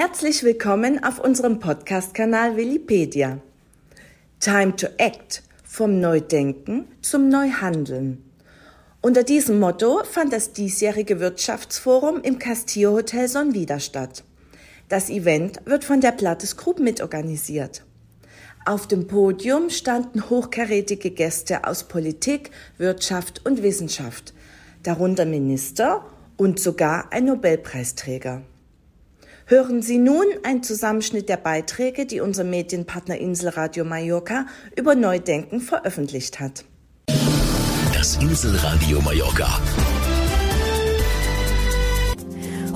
Herzlich willkommen auf unserem Podcast-Kanal Willipedia. Time to Act vom Neudenken zum Neuhandeln. Unter diesem Motto fand das diesjährige Wirtschaftsforum im Castillo Hotel Sonvida statt. Das Event wird von der Plattes Group mitorganisiert. Auf dem Podium standen hochkarätige Gäste aus Politik, Wirtschaft und Wissenschaft, darunter Minister und sogar ein Nobelpreisträger. Hören Sie nun einen Zusammenschnitt der Beiträge, die unser Medienpartner Inselradio Mallorca über Neudenken veröffentlicht hat. Das Inselradio Mallorca.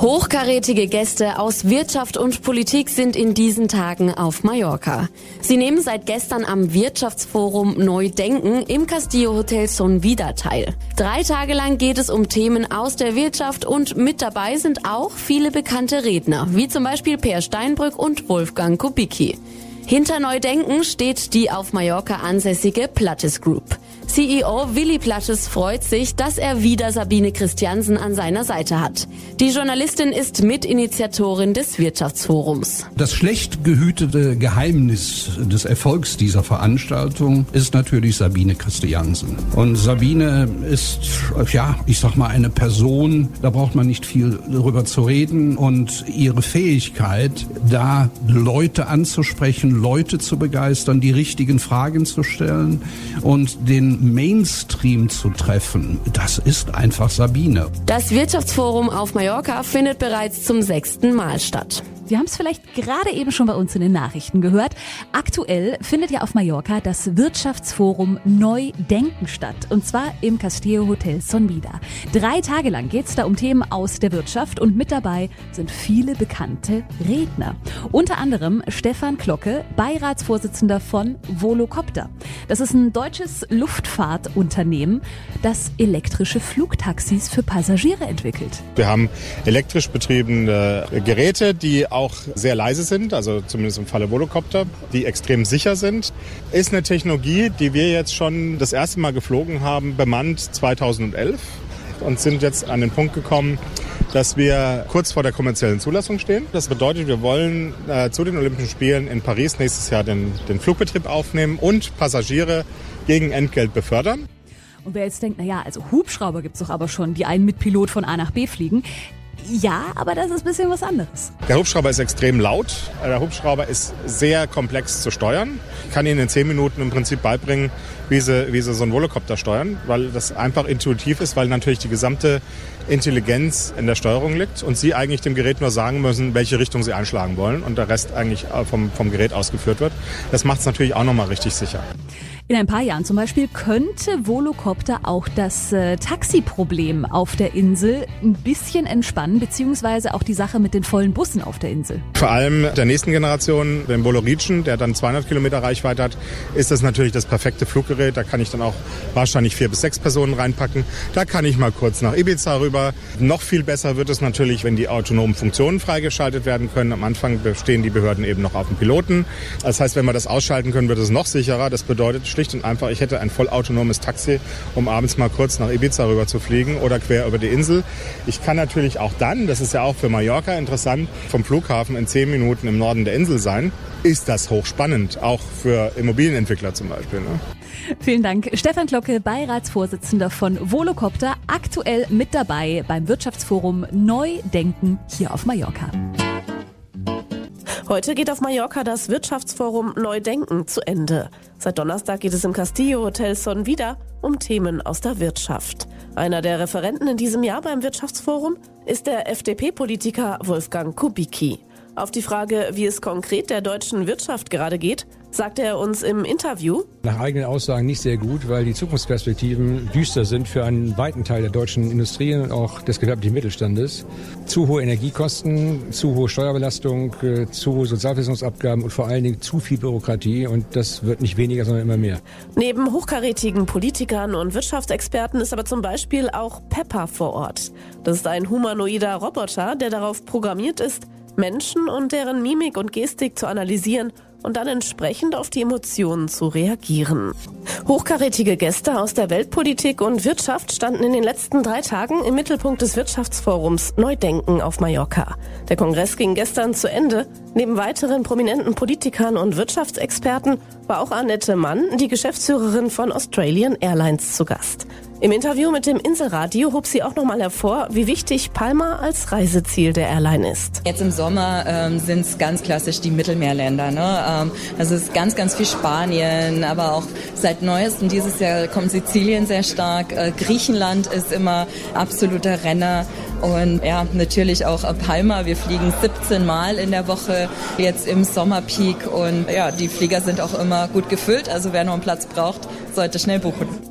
Hochkarätige Gäste aus Wirtschaft und Politik sind in diesen Tagen auf Mallorca. Sie nehmen seit gestern am Wirtschaftsforum Neudenken im Castillo Hotel Son Vida teil. Drei Tage lang geht es um Themen aus der Wirtschaft und mit dabei sind auch viele bekannte Redner, wie zum Beispiel Per Steinbrück und Wolfgang Kubicki. Hinter Neudenken steht die auf Mallorca ansässige Plattes Group. CEO Willi Plattes freut sich, dass er wieder Sabine Christiansen an seiner Seite hat. Die Journalistin ist Mitinitiatorin des Wirtschaftsforums. Das schlecht gehütete Geheimnis des Erfolgs dieser Veranstaltung ist natürlich Sabine Christiansen. Und Sabine ist, ja, ich sag mal, eine Person, da braucht man nicht viel darüber zu reden und ihre Fähigkeit, da Leute anzusprechen, Leute zu begeistern, die richtigen Fragen zu stellen und den Mainstream zu treffen, das ist einfach Sabine. Das Wirtschaftsforum auf Mallorca findet bereits zum sechsten Mal statt. Sie haben es vielleicht gerade eben schon bei uns in den Nachrichten gehört. Aktuell findet ja auf Mallorca das Wirtschaftsforum Neudenken statt. Und zwar im Castillo Hotel Sonvida. Drei Tage lang geht es da um Themen aus der Wirtschaft und mit dabei sind viele bekannte Redner. Unter anderem Stefan Klocke, Beiratsvorsitzender von Volocopter. Das ist ein deutsches Luftfahrtunternehmen, das elektrische Flugtaxis für Passagiere entwickelt. Wir haben elektrisch betriebene Geräte, die auch sehr leise sind, also zumindest im Falle Volocopter, die extrem sicher sind. Ist eine Technologie, die wir jetzt schon das erste Mal geflogen haben, bemannt 2011 und sind jetzt an den Punkt gekommen, dass wir kurz vor der kommerziellen Zulassung stehen. Das bedeutet, wir wollen äh, zu den Olympischen Spielen in Paris nächstes Jahr den, den Flugbetrieb aufnehmen und Passagiere gegen Entgelt befördern. Und wer jetzt denkt, naja, also Hubschrauber gibt's doch aber schon, die einen mit Pilot von A nach B fliegen. Ja, aber das ist ein bisschen was anderes. Der Hubschrauber ist extrem laut. Der Hubschrauber ist sehr komplex zu steuern. Ich kann Ihnen in zehn Minuten im Prinzip beibringen, wie Sie, wie Sie so einen Volocopter steuern, weil das einfach intuitiv ist, weil natürlich die gesamte Intelligenz in der Steuerung liegt und Sie eigentlich dem Gerät nur sagen müssen, welche Richtung Sie einschlagen wollen und der Rest eigentlich vom, vom Gerät ausgeführt wird. Das macht es natürlich auch nochmal richtig sicher. In ein paar Jahren zum Beispiel könnte Volocopter auch das äh, Taxiproblem auf der Insel ein bisschen entspannen, beziehungsweise auch die Sache mit den vollen Bussen auf der Insel. Vor allem der nächsten Generation, dem Voloricen, der dann 200 Kilometer Reichweite hat, ist das natürlich das perfekte Fluggerät. Da kann ich dann auch wahrscheinlich vier bis sechs Personen reinpacken. Da kann ich mal kurz nach Ibiza rüber. Noch viel besser wird es natürlich, wenn die autonomen Funktionen freigeschaltet werden können. Am Anfang bestehen die Behörden eben noch auf dem Piloten. Das heißt, wenn wir das ausschalten können, wird es noch sicherer. Das bedeutet schlicht und einfach, ich hätte ein vollautonomes Taxi, um abends mal kurz nach Ibiza rüber zu fliegen oder quer über die Insel. Ich kann natürlich auch dann, das ist ja auch für Mallorca interessant, vom Flughafen in zehn Minuten im Norden der Insel sein. Ist das hochspannend, auch für Immobilienentwickler zum Beispiel. Ne? Vielen Dank. Stefan Glocke, Beiratsvorsitzender von Volocopter, aktuell mit dabei beim Wirtschaftsforum Neudenken hier auf Mallorca. Heute geht auf Mallorca das Wirtschaftsforum Neudenken zu Ende. Seit Donnerstag geht es im Castillo Hotel Son wieder um Themen aus der Wirtschaft. Einer der Referenten in diesem Jahr beim Wirtschaftsforum ist der FDP-Politiker Wolfgang Kubicki. Auf die Frage, wie es konkret der deutschen Wirtschaft gerade geht, sagte er uns im Interview. Nach eigenen Aussagen nicht sehr gut, weil die Zukunftsperspektiven düster sind für einen weiten Teil der deutschen Industrie und auch des gewerblichen Mittelstandes. Zu hohe Energiekosten, zu hohe Steuerbelastung, äh, zu hohe Sozialversicherungsabgaben und vor allen Dingen zu viel Bürokratie und das wird nicht weniger, sondern immer mehr. Neben hochkarätigen Politikern und Wirtschaftsexperten ist aber zum Beispiel auch Pepper vor Ort. Das ist ein humanoider Roboter, der darauf programmiert ist, Menschen und deren Mimik und Gestik zu analysieren und dann entsprechend auf die Emotionen zu reagieren. Hochkarätige Gäste aus der Weltpolitik und Wirtschaft standen in den letzten drei Tagen im Mittelpunkt des Wirtschaftsforums Neudenken auf Mallorca. Der Kongress ging gestern zu Ende. Neben weiteren prominenten Politikern und Wirtschaftsexperten war auch Annette Mann, die Geschäftsführerin von Australian Airlines, zu Gast. Im Interview mit dem Inselradio hob sie auch nochmal hervor, wie wichtig Palma als Reiseziel der Airline ist. Jetzt im Sommer ähm, sind es ganz klassisch die Mittelmeerländer. Ne? Ähm, also es ist ganz, ganz viel Spanien, aber auch seit neuestem dieses Jahr kommt Sizilien sehr stark. Äh, Griechenland ist immer absoluter Renner. Und ja, natürlich auch Palma. Wir fliegen 17 Mal in der Woche jetzt im Sommerpeak und ja, die Flieger sind auch immer gut gefüllt. Also wer noch einen Platz braucht, sollte schnell buchen.